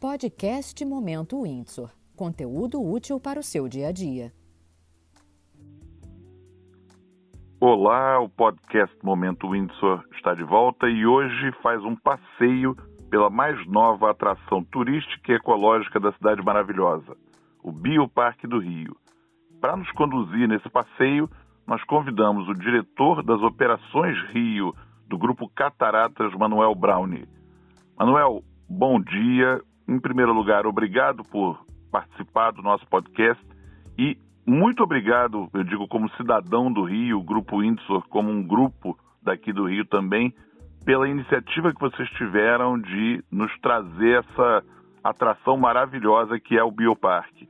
Podcast Momento Windsor. Conteúdo útil para o seu dia a dia. Olá, o podcast Momento Windsor está de volta e hoje faz um passeio pela mais nova atração turística e ecológica da cidade maravilhosa, o Bioparque do Rio. Para nos conduzir nesse passeio, nós convidamos o diretor das Operações Rio do grupo Cataratas, Manuel Brownie. Manuel, bom dia. Em primeiro lugar, obrigado por participar do nosso podcast e muito obrigado, eu digo como cidadão do Rio, Grupo Windsor, como um grupo daqui do Rio também, pela iniciativa que vocês tiveram de nos trazer essa atração maravilhosa que é o Bioparque.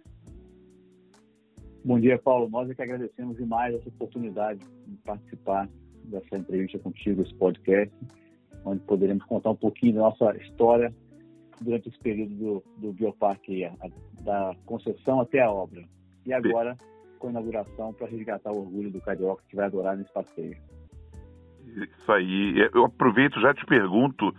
Bom dia, Paulo. Nós é que agradecemos demais essa oportunidade de participar dessa entrevista contigo, esse podcast, onde poderemos contar um pouquinho da nossa história durante esse período do, do Bioparque, da concessão até a obra. E agora, com a inauguração, para resgatar o orgulho do carioca que vai adorar nesse passeio. Isso aí. Eu aproveito já te pergunto,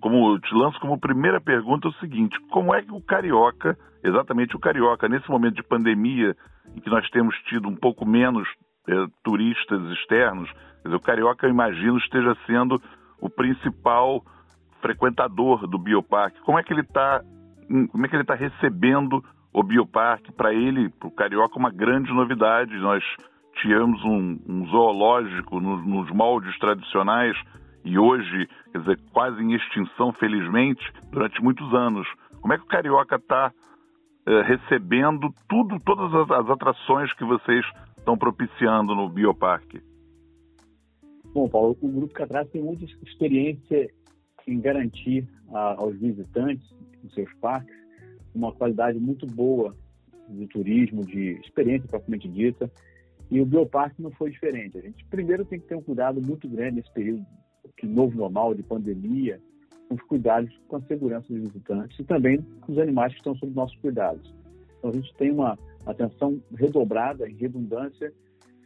como te lanço como primeira pergunta o seguinte: como é que o carioca, exatamente o carioca, nesse momento de pandemia, em que nós temos tido um pouco menos é, turistas externos, dizer, o carioca, eu imagino, esteja sendo o principal frequentador do bioparque. Como é que ele está como é que ele está recebendo o bioparque? Para ele, para o carioca, uma grande novidade. Nós tínhamos um, um zoológico nos, moldes tradicionais e hoje, quer dizer, quase em extinção, felizmente, durante muitos anos. Como é que o carioca está eh, recebendo tudo, todas as, as atrações que vocês estão propiciando no bioparque? Bom, Paulo, o Grupo Catraz tem muita experiência em garantir a, aos visitantes nos seus parques uma qualidade muito boa de turismo, de experiência propriamente dita, e o Bioparque não foi diferente. A gente primeiro tem que ter um cuidado muito grande nesse período de novo normal, de pandemia, com os cuidados com a segurança dos visitantes e também com os animais que estão sob nossos cuidados. Então a gente tem uma atenção redobrada em redundância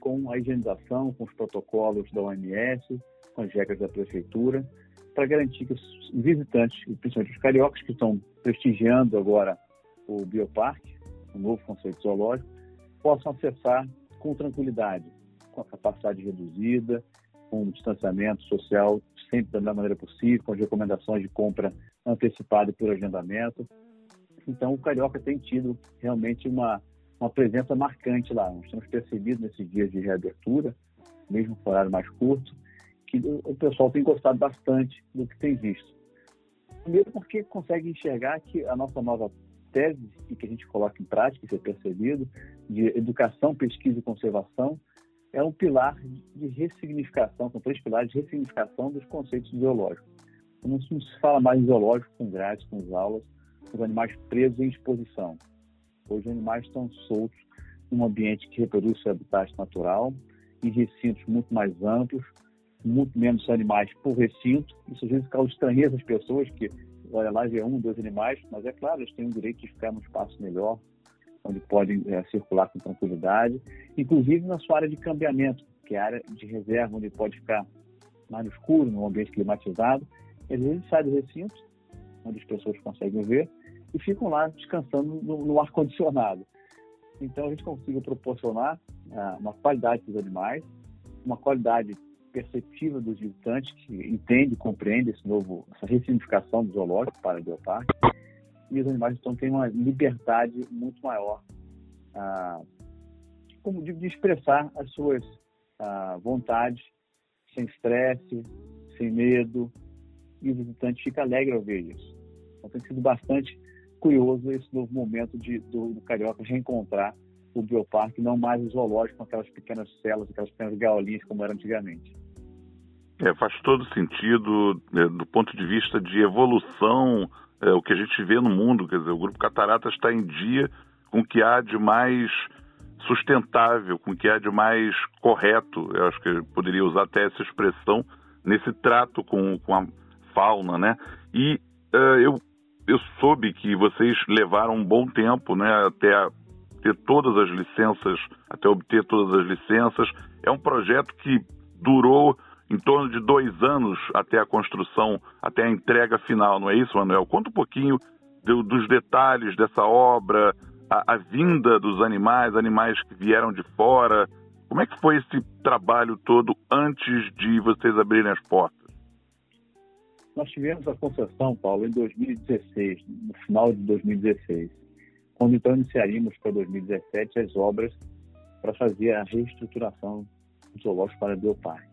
com a higienização, com os protocolos da OMS, com as regras da prefeitura, para garantir que os visitantes, principalmente os cariocas que estão prestigiando agora o Bioparque, o novo conceito zoológico, possam acessar com tranquilidade, com a capacidade reduzida, com o distanciamento social sempre da melhor maneira possível, com as recomendações de compra antecipada e por agendamento. Então, o Carioca tem tido realmente uma, uma presença marcante lá. Nós temos percebido nesses dias de reabertura, mesmo com horário mais curto, que o pessoal tem gostado bastante do que tem visto. Primeiro porque consegue enxergar que a nossa nova tese e que a gente coloca em prática, isso é percebido, de educação, pesquisa e conservação, é um pilar de ressignificação, são três pilares de ressignificação dos conceitos zoológicos. Não se fala mais em zoológico com grades, com aulas, com os animais presos em exposição. Hoje os animais estão soltos num ambiente que reproduz seu habitat natural, em recintos muito mais amplos, muito menos animais por recinto. Isso às vezes causa estranheza às pessoas que, olha lá, vê um, dois animais, mas é claro, eles têm o direito de ficar num espaço melhor, onde podem é, circular com tranquilidade, inclusive na sua área de cambiamento, que é a área de reserva, onde pode ficar mais no escuro, num ambiente climatizado. Às vezes sai do recinto, onde as pessoas conseguem ver, e ficam lá descansando no, no ar-condicionado. Então, a gente conseguiu proporcionar ah, uma qualidade dos animais, uma qualidade perceptiva dos visitantes que entende, compreende esse novo, essa ressignificação do zoológico para o bioparque. E os animais então têm uma liberdade muito maior, ah, como digo, de expressar as suas ah, vontades sem estresse, sem medo, e o visitante fica alegre ao ver isso. Então tem sido bastante curioso esse novo momento de, do, do carioca reencontrar o bioparque, não mais o zoológico com aquelas pequenas celas, aquelas pequenas gaiolinhas como era antigamente. É, faz todo sentido é, do ponto de vista de evolução, é, o que a gente vê no mundo. Quer dizer, o Grupo Cataratas está em dia com o que há de mais sustentável, com o que há de mais correto. Eu acho que eu poderia usar até essa expressão nesse trato com, com a fauna, né? E uh, eu, eu soube que vocês levaram um bom tempo, né, até ter todas as licenças, até obter todas as licenças. É um projeto que durou em torno de dois anos até a construção, até a entrega final, não é isso, Manuel? Conta um pouquinho do, dos detalhes dessa obra, a, a, vinda dos animais, animais que vieram de fora. Como é que foi esse trabalho todo antes de vocês abrirem as portas? Nós tivemos a concessão, Paulo, em 2016, no final de 2016, quando então iniciaríamos para 2017 as obras para fazer a reestruturação do zoológico para Bioparque.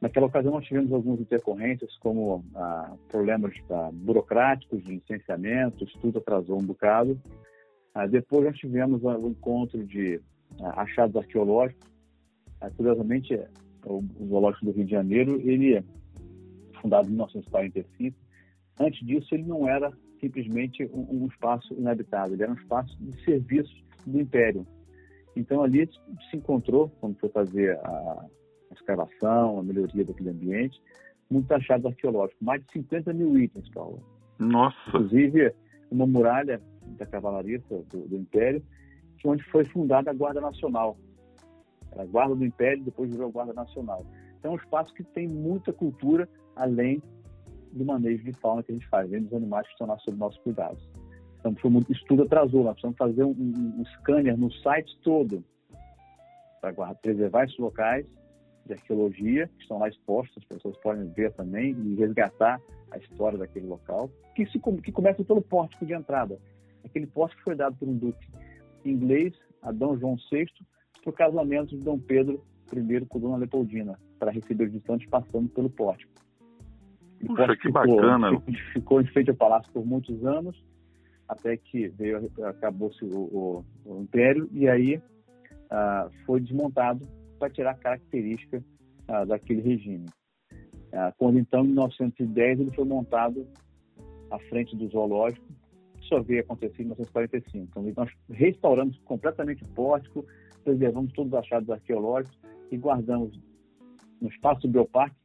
Naquela ocasião, nós tivemos algumas intercorrências, como ah, problemas ah, burocráticos de licenciamento, tudo atrasou um bocado. Ah, depois, nós tivemos o um encontro de ah, achados arqueológicos. Ah, curiosamente, o, o Zoológico do Rio de Janeiro, ele é fundado em 1945. Antes disso, ele não era simplesmente um, um espaço inabitado, ele era um espaço de serviço do Império. Então, ali se encontrou, quando foi fazer a a escavação, a melhoria daquele ambiente, muitos achados arqueológicos, mais de 50 mil itens, Paulo. Nossa! Inclusive, uma muralha da cavalaria do, do Império, onde foi fundada a Guarda Nacional. Era a Guarda do Império, depois virou a Guarda Nacional. Então, é um espaço que tem muita cultura, além do manejo de fauna que a gente faz, além dos animais que estão lá sob nosso cuidado. Então, foi muito, estudo atrasou, nós precisamos fazer um, um, um scanner no site todo para preservar esses locais de arqueologia, que estão lá expostos, as pessoas podem ver também e resgatar a história daquele local, que, se, que começa pelo pórtico de entrada. Aquele pórtico foi dado por um duque inglês a Dom João VI para o casamento de Dom Pedro I com Dona Leopoldina, para receber os visitantes passando pelo pórtico. Puxa, que ficou, bacana! Ficou, ficou em frente ao palácio por muitos anos, até que veio acabou-se o, o, o, império e aí ah, foi desmontado para tirar característica ah, daquele regime. Ah, quando então, em 1910, ele foi montado à frente do zoológico, que só veio acontecer em 1945. Então, nós restauramos completamente o pórtico, preservamos todos os achados arqueológicos e guardamos no espaço do Bioparque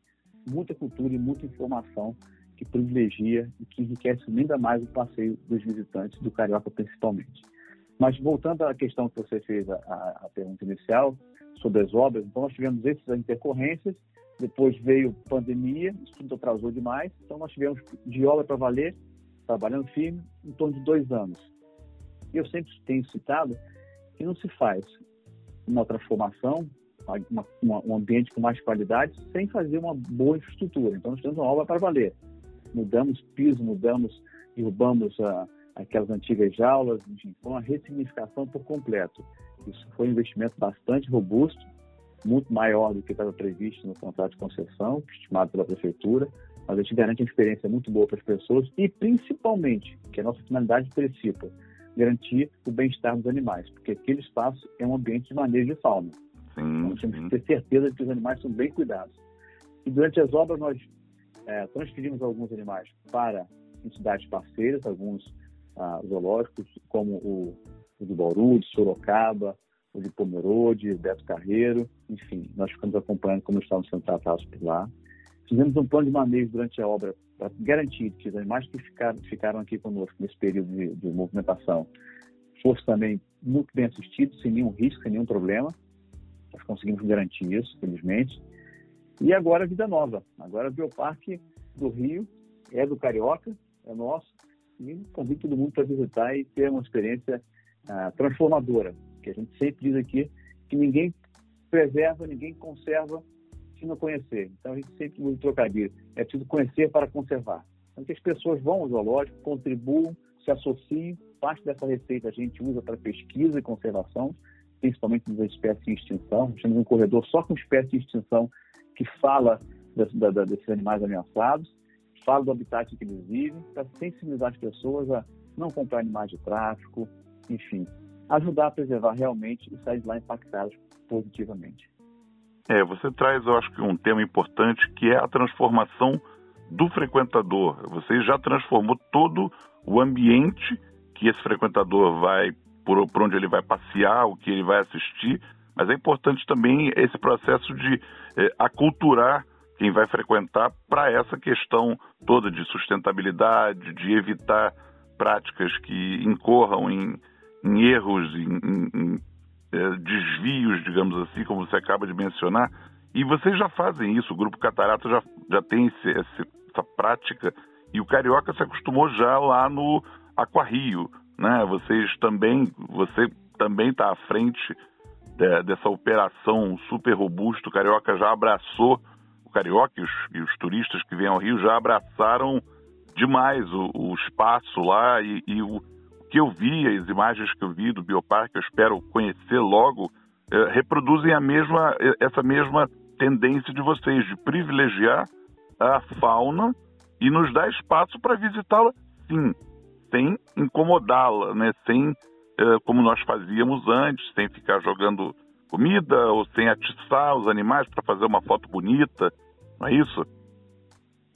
muita cultura e muita informação que privilegia e que enriquece ainda mais o passeio dos visitantes, do Carioca principalmente. Mas voltando à questão que você fez, a, a pergunta inicial, sobre as obras. Então, nós tivemos essas intercorrências, depois veio pandemia, isso tudo atrasou demais. Então, nós tivemos de obra para valer, trabalhando firme, em torno de dois anos. E eu sempre tenho citado que não se faz uma transformação, uma, uma, um ambiente com mais qualidade, sem fazer uma boa infraestrutura. Então, nós temos uma obra para valer. Mudamos piso, mudamos, derrubamos a, aquelas antigas jaulas, enfim, foi uma ressignificação por completo. Isso foi um investimento bastante robusto, muito maior do que estava previsto no contrato de concessão, estimado pela prefeitura, mas a gente garante uma experiência muito boa para as pessoas e, principalmente, que a nossa finalidade principal, garantir o bem-estar dos animais, porque aquele espaço é um ambiente de manejo de fauna. Sim, então, temos que ter certeza de que os animais são bem cuidados. E durante as obras, nós é, transferimos alguns animais para entidades parceiras, alguns ah, zoológicos, como o o de Bauru, de Sorocaba, o de Pomerode, Beto Carreiro, enfim, nós ficamos acompanhando como estavam sendo tratados por lá. Fizemos um plano de manejo durante a obra para garantir que os animais que ficaram, ficaram aqui conosco nesse período de, de movimentação fossem também muito bem assistidos, sem nenhum risco, sem nenhum problema. Nós conseguimos garantir isso, felizmente. E agora vida nova. Agora o Bioparque do Rio é do Carioca, é nosso. E convido todo mundo para visitar e ter uma experiência uh, transformadora, que a gente sempre diz aqui que ninguém preserva, ninguém conserva se não conhecer. Então a gente sempre usa o trocadilho. É preciso conhecer para conservar. Então que as pessoas vão ao zoológico, contribuam, se associem. Parte dessa receita a gente usa para pesquisa e conservação, principalmente das espécies em extinção. Temos um corredor só com espécies em extinção que fala da, da, desses animais ameaçados, fala do habitat que eles vivem, para sensibilizar as pessoas a não comprar animais de tráfico, enfim, ajudar a preservar realmente e sair de lá impactados positivamente. É, você traz, eu acho que um tema importante que é a transformação do frequentador. Você já transformou todo o ambiente que esse frequentador vai, por, por onde ele vai passear, o que ele vai assistir, mas é importante também esse processo de é, aculturar quem vai frequentar para essa questão toda de sustentabilidade, de evitar práticas que incorram em em erros, em, em, em é, desvios, digamos assim, como você acaba de mencionar. E vocês já fazem isso, o Grupo Catarata já, já tem esse, essa prática, e o Carioca se acostumou já lá no Aquarrio, né? Vocês também, você também está à frente de, dessa operação super robusta. O Carioca já abraçou, o Carioca e os, e os turistas que vêm ao Rio já abraçaram demais o, o espaço lá e, e o, o, que eu vi, as imagens que eu vi do Bioparque, eu espero conhecer logo, é, reproduzem a mesma, essa mesma tendência de vocês de privilegiar a fauna e nos dar espaço para visitá-la, sim, sem incomodá-la, né? sem é, como nós fazíamos antes, sem ficar jogando comida ou sem atiçar os animais para fazer uma foto bonita, não é isso?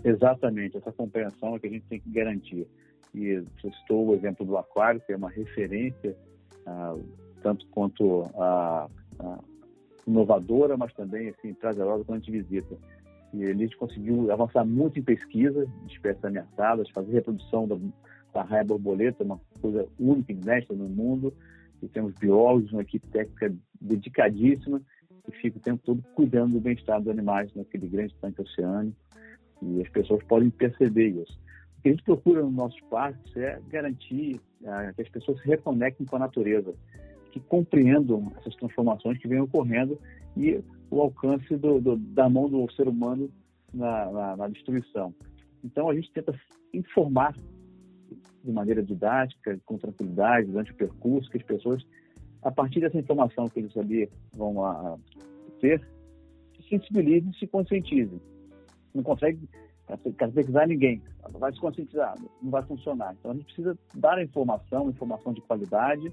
Exatamente, essa compreensão é que a gente tem que garantir. E você citou o exemplo do aquário, que é uma referência, ah, tanto quanto a, a inovadora, mas também assim, prazerosa quando a gente visita. E a gente conseguiu avançar muito em pesquisa de espécies ameaçadas, fazer reprodução da, da raia borboleta, uma coisa única, inédita no mundo. E temos biólogos, uma equipe técnica dedicadíssima, que fica o tempo todo cuidando do bem-estar dos animais naquele grande tanque oceânico. E as pessoas podem perceber isso. O que a gente procura nos nossos parques é garantir ah, que as pessoas se reconectem com a natureza, que compreendam essas transformações que vêm ocorrendo e o alcance do, do, da mão do ser humano na, na, na, destruição. Então a gente tenta informar de maneira didática, com tranquilidade, durante o percurso, que as pessoas, a partir dessa informação que eles ali vão a, a ter, se sensibilizem e se conscientizem não consegue catequizar ninguém, vai se conscientizar, não vai funcionar. Então a gente precisa dar a informação, informação de qualidade,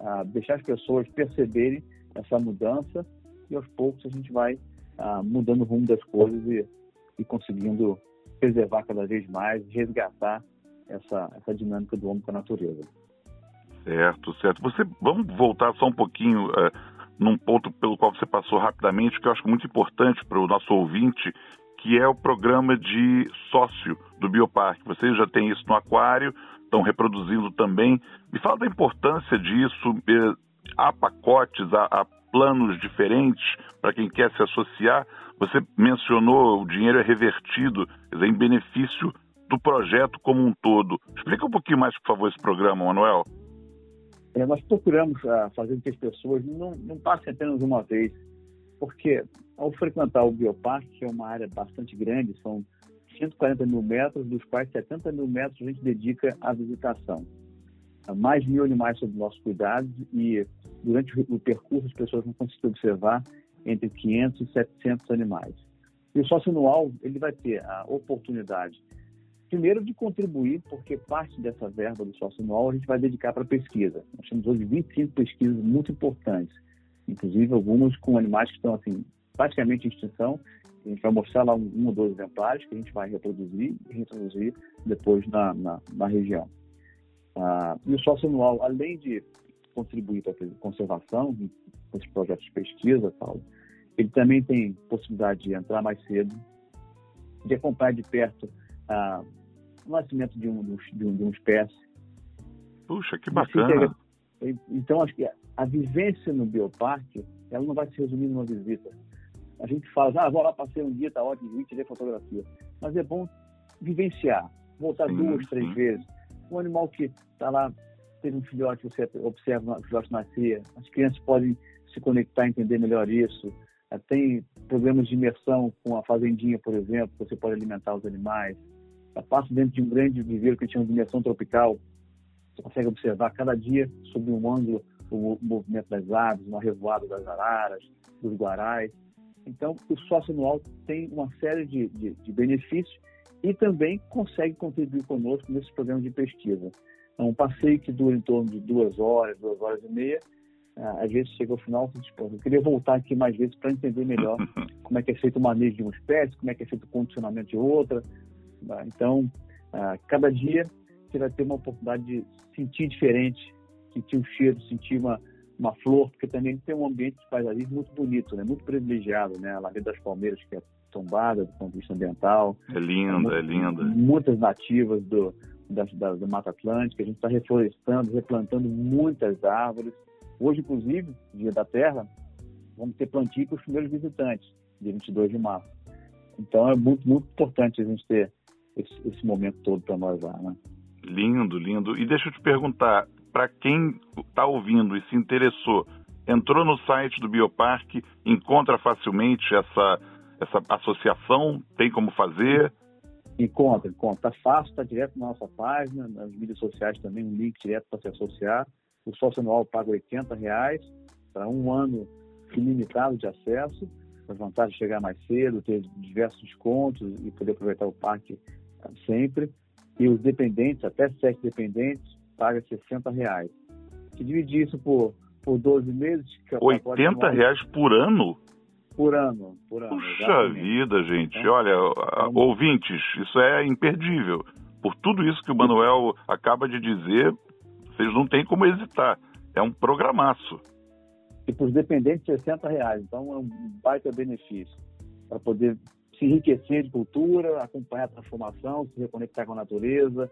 uh, deixar as pessoas perceberem essa mudança e aos poucos a gente vai uh, mudando o rumo das coisas e, e conseguindo preservar cada vez mais, resgatar essa, essa dinâmica do homem com a natureza. Certo, certo. Você, vamos voltar só um pouquinho uh, num ponto pelo qual você passou rapidamente, que eu acho muito importante para o nosso ouvinte que é o programa de sócio do Bioparque. Vocês já têm isso no aquário, estão reproduzindo também. Me fala da importância disso. Eh, há pacotes, há, há planos diferentes para quem quer se associar. Você mencionou o dinheiro é revertido dizer, em benefício do projeto como um todo. Explica um pouquinho mais, por favor, esse programa, Manuel. É, nós procuramos uh, fazer com que as pessoas não, não passem apenas uma vez porque ao frequentar o Bioparque, que é uma área bastante grande, são 140 mil metros, dos quais 70 mil metros a gente dedica à visitação. Mais mil animais sob nosso cuidado e durante o percurso as pessoas vão conseguir observar entre 500 e 700 animais. E o sócio anual ele vai ter a oportunidade, primeiro, de contribuir, porque parte dessa verba do sócio anual a gente vai dedicar para pesquisa. Nós temos hoje 25 pesquisas muito importantes inclusive algumas com animais que estão assim praticamente em extinção. A gente vai mostrar lá um, um ou dois exemplares que a gente vai reproduzir e reintroduzir depois na, na, na região. Ah, e o sócio anual, além de contribuir para a conservação, esses projetos de pesquisa tal, ele também tem possibilidade de entrar mais cedo, de acompanhar de perto ah, o nascimento de, um, de, um, de uma espécie. Puxa, que bacana! Então, acho que a vivência no bioparque, ela não vai se resumir numa visita. A gente fala, ah, vou lá, passei um dia, tá ótimo, tirei fotografia. Mas é bom vivenciar, voltar sim, duas, três sim. vezes. Um animal que está lá, teve um filhote, você observa o filhote nascer, as crianças podem se conectar, entender melhor isso. Ah, tem programas de imersão com a fazendinha, por exemplo, você pode alimentar os animais. Passa dentro de um grande viveiro que chama de imersão tropical, você consegue observar cada dia sob um ângulo o movimento das aves, uma revoada das araras, dos guarais. Então, o sócio anual tem uma série de, de, de benefícios e também consegue contribuir conosco nesses programas de pesquisa. É um passeio que dura em torno de duas horas, duas horas e meia. Ah, às vezes chega ao final e diz, eu queria voltar aqui mais vezes para entender melhor como é que é feito o manejo de uma espécie, como é que é feito o condicionamento de outra. Tá? Então, ah, cada dia você vai ter uma oportunidade de sentir diferente, sentir o cheiro, sentir uma, uma flor, porque também tem um ambiente de paisagismo muito bonito, né? muito privilegiado, né? A Lagoa das Palmeiras, que é tombada do ponto de vista ambiental. É linda, é, é linda. Muitas nativas do, da, da, da Mata Atlântica, a gente está reflorestando, replantando muitas árvores. Hoje, inclusive, Dia da Terra, vamos ter plantio para os primeiros visitantes, dia 22 de março. Então, é muito, muito importante a gente ter esse, esse momento todo para nós lá, né? Lindo, lindo. E deixa eu te perguntar, para quem está ouvindo e se interessou, entrou no site do Bioparque, encontra facilmente essa, essa associação? Tem como fazer? Encontra, encontra. Está fácil, está direto na nossa página, nas mídias sociais também, um link direto para se associar. O sócio anual paga R$ reais para um ano ilimitado de acesso, a vantagem de chegar mais cedo, ter diversos descontos e poder aproveitar o parque sempre. E os dependentes, até sete dependentes, paga 60 reais. Se dividir isso por, por 12 meses... Que 80 reais por ano? Por ano, por ano. Puxa exatamente. vida, gente. Então, Olha, então, ouvintes, isso é imperdível. Por tudo isso que o Manuel acaba de dizer, vocês não têm como hesitar. É um programaço. E para os dependentes, 60 reais. Então, é um baita benefício para poder se enriquecer de cultura, acompanhar a transformação, se reconectar com a natureza,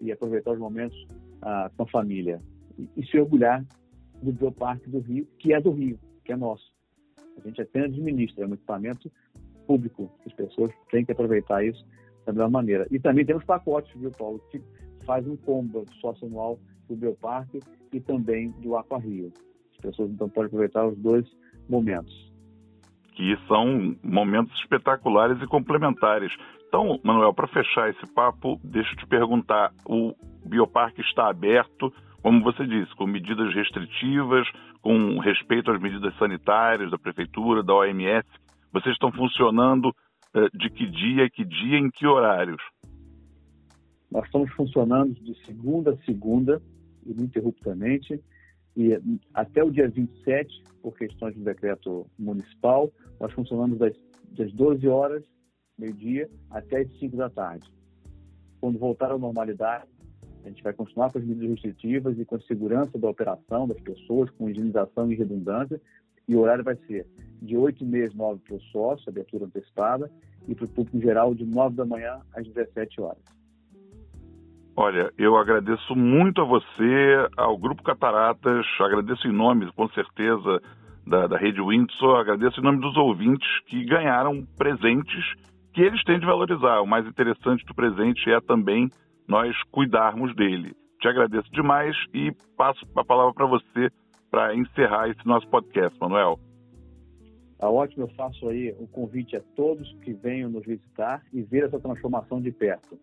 e aproveitar os momentos ah, com a família. E, e, se orgulhar do Bioparque do Rio, que é do Rio, que é nosso. A gente apenas administra, é um equipamento público. As pessoas têm que aproveitar isso da melhor maneira. E também temos pacotes, viu, Paulo, que faz um combo sócio anual do Bioparque e também do Aqua Rio. As pessoas então podem aproveitar os dois momentos. Que são momentos espetaculares e complementares. Então, Manuel, para fechar esse papo, deixa eu te perguntar: o bioparque está aberto, como você disse, com medidas restritivas, com respeito às medidas sanitárias da prefeitura, da OMS. Vocês estão funcionando eh, de que dia, que dia, em que horários? Nós estamos funcionando de segunda a segunda, ininterruptamente, e até o dia 27, por questões do decreto municipal, nós funcionamos das, das 12 horas meio-dia, até as 5 da tarde. Quando voltar à normalidade, a gente vai continuar com as medidas restritivas e com a segurança da operação das pessoas, com higienização e redundância, e o horário vai ser de 8 e meia às 9 para o sócio, abertura antecipada, e para o público geral de 9 da manhã às 17 horas. Olha, eu agradeço muito a você, ao Grupo Cataratas, agradeço em nome, com certeza, da, da Rede Windsor, agradeço em nome dos ouvintes que ganharam presentes que eles têm de valorizar. O mais interessante do presente é também nós cuidarmos dele. Te agradeço demais e passo a palavra para você para encerrar esse nosso podcast, Manuel. Tá ótimo, eu faço aí o convite a todos que venham nos visitar e ver essa transformação de perto.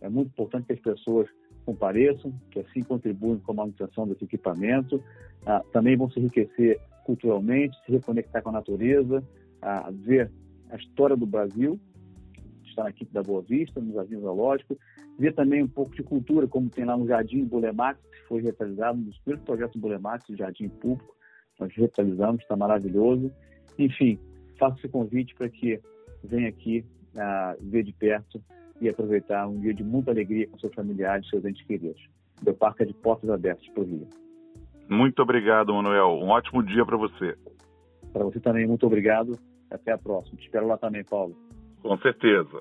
É muito importante que as pessoas compareçam, que assim contribuem com a manutenção desse equipamento. Ah, também vão se enriquecer culturalmente, se reconectar com a natureza, ah, ver a história do Brasil está na equipe da Boa Vista, no Jardim Zoológico. Ver também um pouco de cultura, como tem lá no Jardim Bulemax, que foi revitalizado, um dos primeiros projetos Bulemax, de Jardim Público. Nós revitalizamos, está maravilhoso. Enfim, faço esse convite para que venha aqui uh, ver de perto e aproveitar um dia de muita alegria com seus familiares, seus entes queridos. O parque é de portas abertas para o Rio. Muito obrigado, Manuel. Um ótimo dia para você. Para você também, muito obrigado. Até a próxima. Te espero lá também, Paulo. Com certeza.